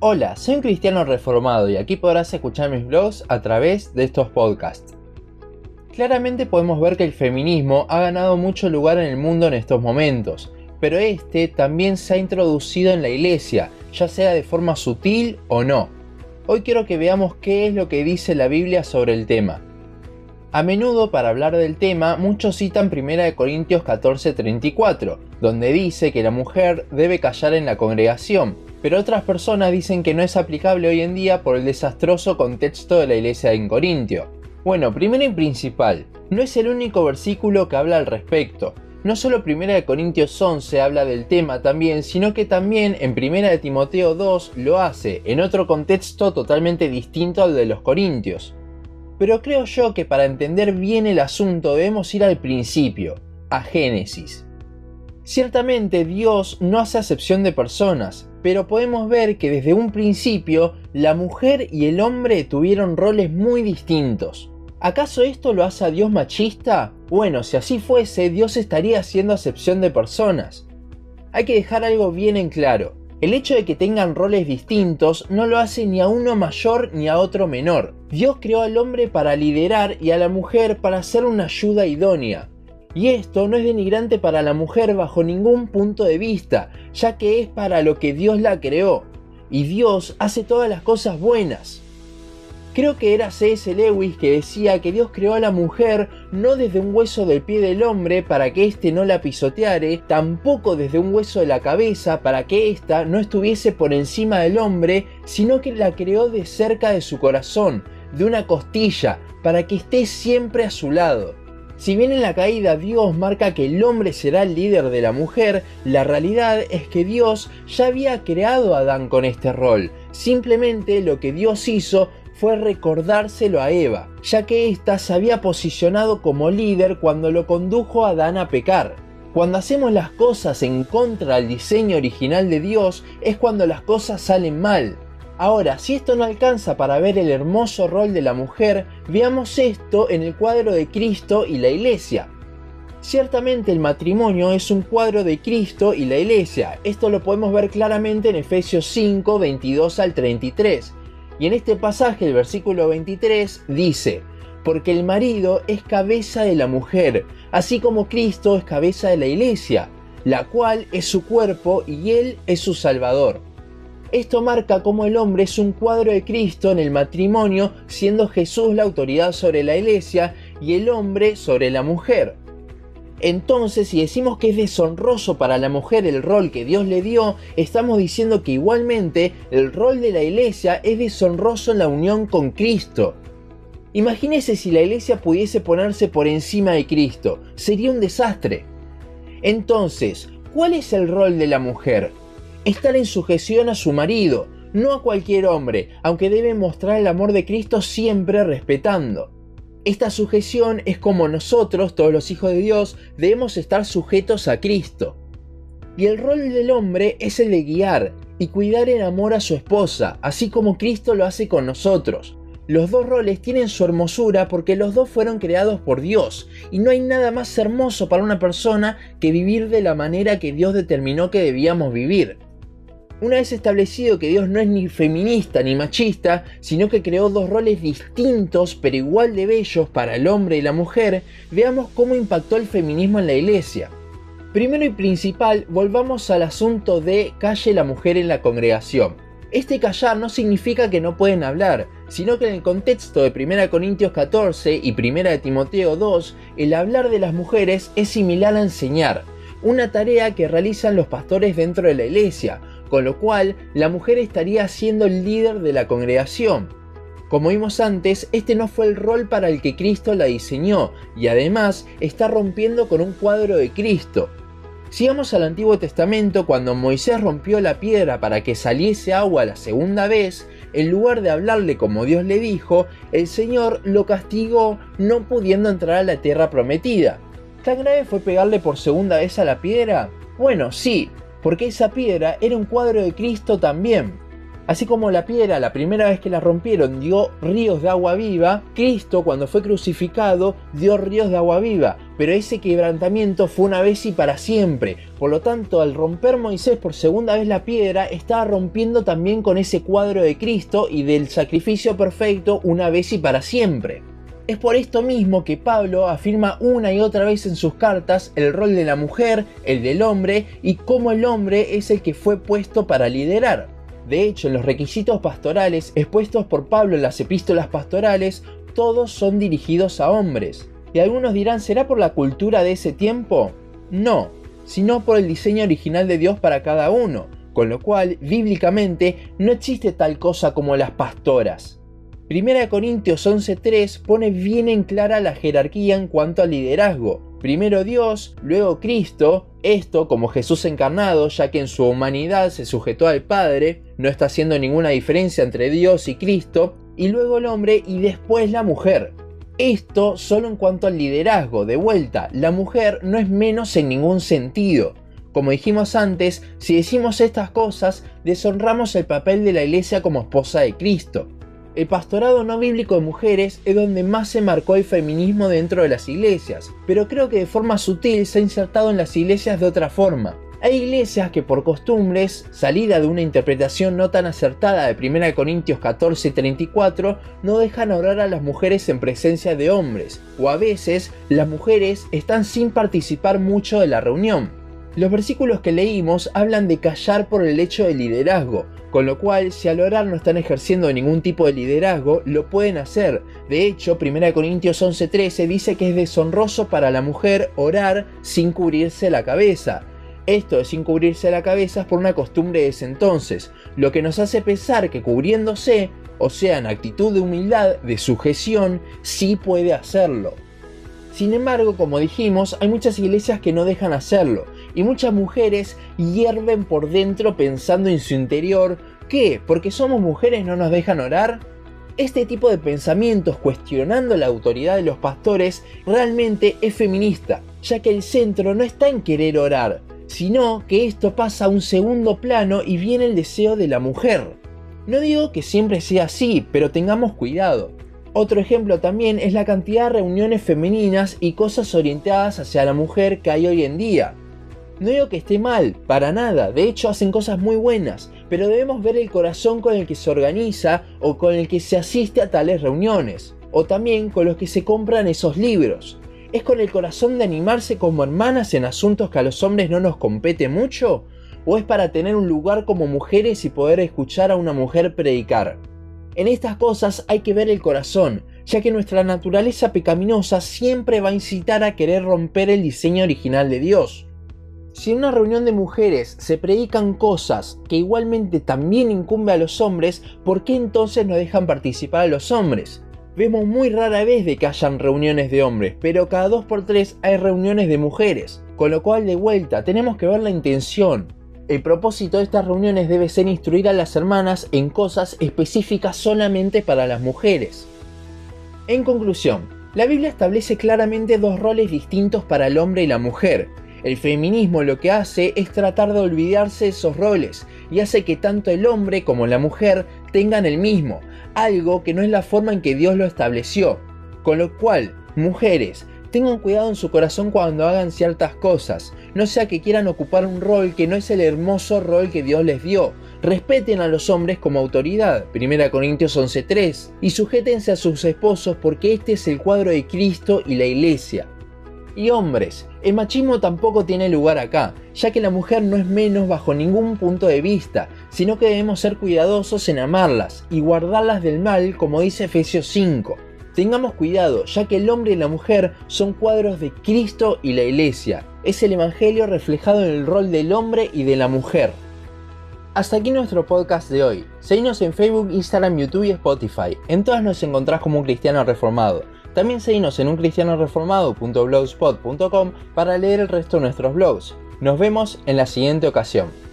Hola, soy un cristiano reformado y aquí podrás escuchar mis blogs a través de estos podcasts. Claramente podemos ver que el feminismo ha ganado mucho lugar en el mundo en estos momentos, pero este también se ha introducido en la iglesia, ya sea de forma sutil o no. Hoy quiero que veamos qué es lo que dice la Biblia sobre el tema. A menudo para hablar del tema muchos citan 1 Corintios 14:34, donde dice que la mujer debe callar en la congregación, pero otras personas dicen que no es aplicable hoy en día por el desastroso contexto de la iglesia en Corintio. Bueno, primero y principal, no es el único versículo que habla al respecto. No solo 1 Corintios 11 habla del tema también, sino que también en 1 Timoteo 2 lo hace, en otro contexto totalmente distinto al de los Corintios. Pero creo yo que para entender bien el asunto debemos ir al principio, a Génesis. Ciertamente Dios no hace acepción de personas, pero podemos ver que desde un principio la mujer y el hombre tuvieron roles muy distintos. ¿Acaso esto lo hace a Dios machista? Bueno, si así fuese, Dios estaría haciendo acepción de personas. Hay que dejar algo bien en claro. El hecho de que tengan roles distintos no lo hace ni a uno mayor ni a otro menor. Dios creó al hombre para liderar y a la mujer para ser una ayuda idónea. Y esto no es denigrante para la mujer bajo ningún punto de vista, ya que es para lo que Dios la creó. Y Dios hace todas las cosas buenas. Creo que era C.S. Lewis que decía que Dios creó a la mujer no desde un hueso del pie del hombre para que éste no la pisoteare, tampoco desde un hueso de la cabeza para que ésta no estuviese por encima del hombre, sino que la creó de cerca de su corazón, de una costilla, para que esté siempre a su lado. Si bien en la caída Dios marca que el hombre será el líder de la mujer, la realidad es que Dios ya había creado a Adán con este rol. Simplemente lo que Dios hizo fue recordárselo a Eva, ya que ésta se había posicionado como líder cuando lo condujo a Adán a pecar. Cuando hacemos las cosas en contra del diseño original de Dios es cuando las cosas salen mal. Ahora, si esto no alcanza para ver el hermoso rol de la mujer, veamos esto en el cuadro de Cristo y la Iglesia. Ciertamente el matrimonio es un cuadro de Cristo y la Iglesia. Esto lo podemos ver claramente en Efesios 5, 22 al 33 y en este pasaje, el versículo 23, dice, porque el marido es cabeza de la mujer, así como Cristo es cabeza de la iglesia, la cual es su cuerpo y él es su salvador. Esto marca cómo el hombre es un cuadro de Cristo en el matrimonio, siendo Jesús la autoridad sobre la iglesia y el hombre sobre la mujer. Entonces, si decimos que es deshonroso para la mujer el rol que Dios le dio, estamos diciendo que igualmente el rol de la iglesia es deshonroso en la unión con Cristo. Imagínese si la iglesia pudiese ponerse por encima de Cristo, sería un desastre. Entonces, ¿cuál es el rol de la mujer? Estar en sujeción a su marido, no a cualquier hombre, aunque debe mostrar el amor de Cristo siempre respetando. Esta sujeción es como nosotros, todos los hijos de Dios, debemos estar sujetos a Cristo. Y el rol del hombre es el de guiar y cuidar en amor a su esposa, así como Cristo lo hace con nosotros. Los dos roles tienen su hermosura porque los dos fueron creados por Dios, y no hay nada más hermoso para una persona que vivir de la manera que Dios determinó que debíamos vivir. Una vez establecido que Dios no es ni feminista ni machista, sino que creó dos roles distintos pero igual de bellos para el hombre y la mujer, veamos cómo impactó el feminismo en la iglesia. Primero y principal, volvamos al asunto de calle la mujer en la congregación. Este callar no significa que no pueden hablar, sino que en el contexto de 1 Corintios 14 y 1 Timoteo 2, el hablar de las mujeres es similar a enseñar, una tarea que realizan los pastores dentro de la iglesia, con lo cual la mujer estaría siendo el líder de la congregación. Como vimos antes, este no fue el rol para el que Cristo la diseñó y además está rompiendo con un cuadro de Cristo. Sigamos al Antiguo Testamento, cuando Moisés rompió la piedra para que saliese agua la segunda vez, en lugar de hablarle como Dios le dijo, el Señor lo castigó no pudiendo entrar a la tierra prometida. ¿Tan grave fue pegarle por segunda vez a la piedra? Bueno, sí, porque esa piedra era un cuadro de Cristo también. Así como la piedra, la primera vez que la rompieron, dio ríos de agua viva, Cristo cuando fue crucificado dio ríos de agua viva, pero ese quebrantamiento fue una vez y para siempre. Por lo tanto, al romper Moisés por segunda vez la piedra, estaba rompiendo también con ese cuadro de Cristo y del sacrificio perfecto una vez y para siempre. Es por esto mismo que Pablo afirma una y otra vez en sus cartas el rol de la mujer, el del hombre y cómo el hombre es el que fue puesto para liderar. De hecho, los requisitos pastorales expuestos por Pablo en las epístolas pastorales, todos son dirigidos a hombres. Y algunos dirán, ¿será por la cultura de ese tiempo? No, sino por el diseño original de Dios para cada uno, con lo cual, bíblicamente, no existe tal cosa como las pastoras. Primera Corintios 11.3 pone bien en clara la jerarquía en cuanto al liderazgo, Primero Dios, luego Cristo, esto como Jesús encarnado, ya que en su humanidad se sujetó al Padre, no está haciendo ninguna diferencia entre Dios y Cristo, y luego el hombre y después la mujer. Esto solo en cuanto al liderazgo, de vuelta, la mujer no es menos en ningún sentido. Como dijimos antes, si decimos estas cosas, deshonramos el papel de la iglesia como esposa de Cristo. El pastorado no bíblico de mujeres es donde más se marcó el feminismo dentro de las iglesias, pero creo que de forma sutil se ha insertado en las iglesias de otra forma. Hay iglesias que por costumbres, salida de una interpretación no tan acertada de 1 Corintios 14:34, no dejan orar a las mujeres en presencia de hombres, o a veces las mujeres están sin participar mucho de la reunión. Los versículos que leímos hablan de callar por el hecho de liderazgo, con lo cual, si al orar no están ejerciendo ningún tipo de liderazgo, lo pueden hacer. De hecho, 1 Corintios 11:13 dice que es deshonroso para la mujer orar sin cubrirse la cabeza. Esto de sin cubrirse la cabeza es por una costumbre de ese entonces, lo que nos hace pensar que cubriéndose, o sea, en actitud de humildad, de sujeción, sí puede hacerlo. Sin embargo, como dijimos, hay muchas iglesias que no dejan hacerlo, y muchas mujeres hierven por dentro pensando en su interior, ¿qué? ¿Porque somos mujeres no nos dejan orar? Este tipo de pensamientos cuestionando la autoridad de los pastores realmente es feminista, ya que el centro no está en querer orar, sino que esto pasa a un segundo plano y viene el deseo de la mujer. No digo que siempre sea así, pero tengamos cuidado. Otro ejemplo también es la cantidad de reuniones femeninas y cosas orientadas hacia la mujer que hay hoy en día. No digo que esté mal, para nada, de hecho hacen cosas muy buenas, pero debemos ver el corazón con el que se organiza o con el que se asiste a tales reuniones, o también con los que se compran esos libros. ¿Es con el corazón de animarse como hermanas en asuntos que a los hombres no nos compete mucho? ¿O es para tener un lugar como mujeres y poder escuchar a una mujer predicar? En estas cosas hay que ver el corazón, ya que nuestra naturaleza pecaminosa siempre va a incitar a querer romper el diseño original de Dios. Si en una reunión de mujeres se predican cosas que igualmente también incumbe a los hombres, ¿por qué entonces no dejan participar a los hombres? Vemos muy rara vez de que hayan reuniones de hombres, pero cada 2x3 hay reuniones de mujeres, con lo cual de vuelta tenemos que ver la intención. El propósito de estas reuniones debe ser instruir a las hermanas en cosas específicas solamente para las mujeres. En conclusión, la Biblia establece claramente dos roles distintos para el hombre y la mujer, el feminismo lo que hace es tratar de olvidarse de esos roles y hace que tanto el hombre como la mujer tengan el mismo, algo que no es la forma en que Dios lo estableció. Con lo cual, mujeres, tengan cuidado en su corazón cuando hagan ciertas cosas, no sea que quieran ocupar un rol que no es el hermoso rol que Dios les dio. Respeten a los hombres como autoridad, 1 Corintios 11:3, y sujétense a sus esposos porque este es el cuadro de Cristo y la iglesia. Y hombres, el machismo tampoco tiene lugar acá, ya que la mujer no es menos bajo ningún punto de vista, sino que debemos ser cuidadosos en amarlas y guardarlas del mal, como dice Efesios 5. Tengamos cuidado, ya que el hombre y la mujer son cuadros de Cristo y la Iglesia. Es el Evangelio reflejado en el rol del hombre y de la mujer. Hasta aquí nuestro podcast de hoy. Seguinos en Facebook, Instagram, YouTube y Spotify. En todas nos encontrás como un cristiano reformado. También seguimos en uncristianoreformado.blogspot.com para leer el resto de nuestros blogs. Nos vemos en la siguiente ocasión.